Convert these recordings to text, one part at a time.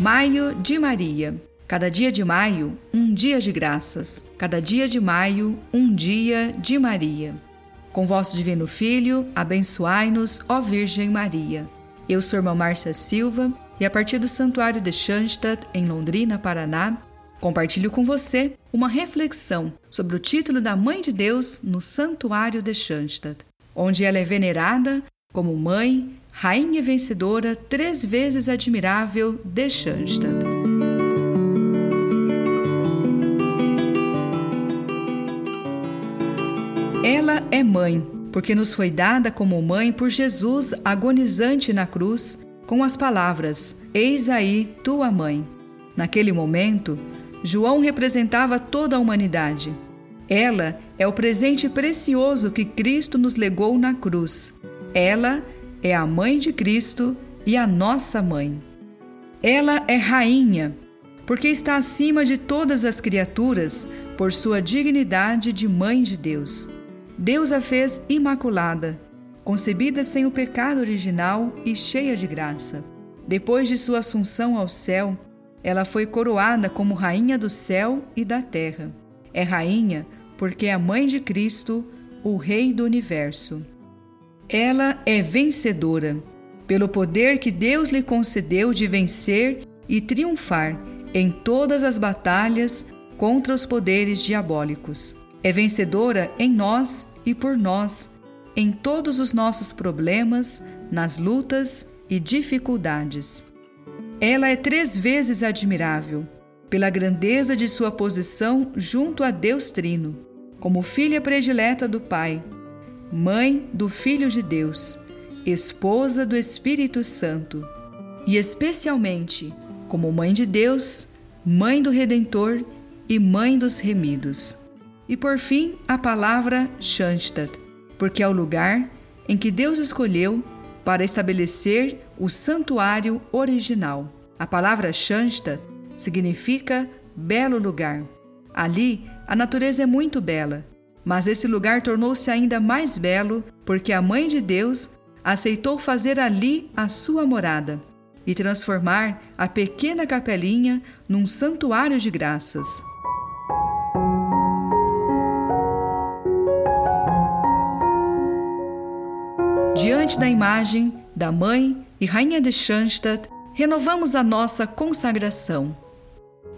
Maio de Maria. Cada dia de maio, um dia de graças. Cada dia de maio, um dia de Maria. Com vosso Divino Filho, abençoai-nos, ó Virgem Maria. Eu sou irmã Márcia Silva e a partir do Santuário de Schanstatt, em Londrina, Paraná, compartilho com você uma reflexão sobre o título da Mãe de Deus no Santuário de Schanstatt, onde ela é venerada como mãe, rainha vencedora, três vezes admirável de Schanstatt. Ela é mãe, porque nos foi dada como mãe por Jesus agonizante na cruz, com as palavras: Eis aí tua mãe. Naquele momento, João representava toda a humanidade. Ela é o presente precioso que Cristo nos legou na cruz. Ela é a mãe de Cristo e a nossa mãe. Ela é rainha, porque está acima de todas as criaturas por sua dignidade de mãe de Deus. Deus a fez imaculada, concebida sem o pecado original e cheia de graça. Depois de sua assunção ao céu, ela foi coroada como rainha do céu e da terra. É rainha porque é a mãe de Cristo, o Rei do universo. Ela é vencedora, pelo poder que Deus lhe concedeu de vencer e triunfar em todas as batalhas contra os poderes diabólicos. É vencedora em nós e por nós, em todos os nossos problemas, nas lutas e dificuldades. Ela é três vezes admirável, pela grandeza de sua posição junto a Deus Trino, como filha predileta do Pai, mãe do Filho de Deus, esposa do Espírito Santo, e especialmente como mãe de Deus, mãe do Redentor e mãe dos remidos. E por fim, a palavra Schanstatt, porque é o lugar em que Deus escolheu para estabelecer o santuário original. A palavra Shansta significa belo lugar. Ali, a natureza é muito bela, mas esse lugar tornou-se ainda mais belo porque a Mãe de Deus aceitou fazer ali a sua morada e transformar a pequena capelinha num santuário de graças. Diante da imagem da Mãe e Rainha de Schanstatt, renovamos a nossa consagração.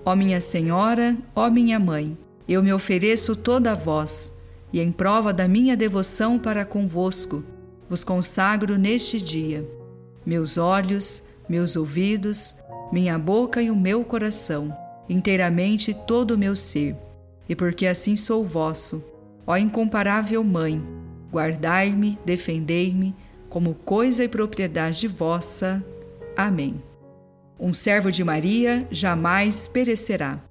Ó minha Senhora, ó minha Mãe, eu me ofereço toda a vós, e em prova da minha devoção para convosco, vos consagro neste dia. Meus olhos, meus ouvidos, minha boca e o meu coração, inteiramente todo o meu ser. E porque assim sou vosso, ó incomparável Mãe, guardai-me, defendei-me, como coisa e propriedade vossa. Amém. Um servo de Maria jamais perecerá.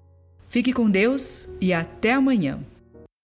Fique com Deus e até amanhã.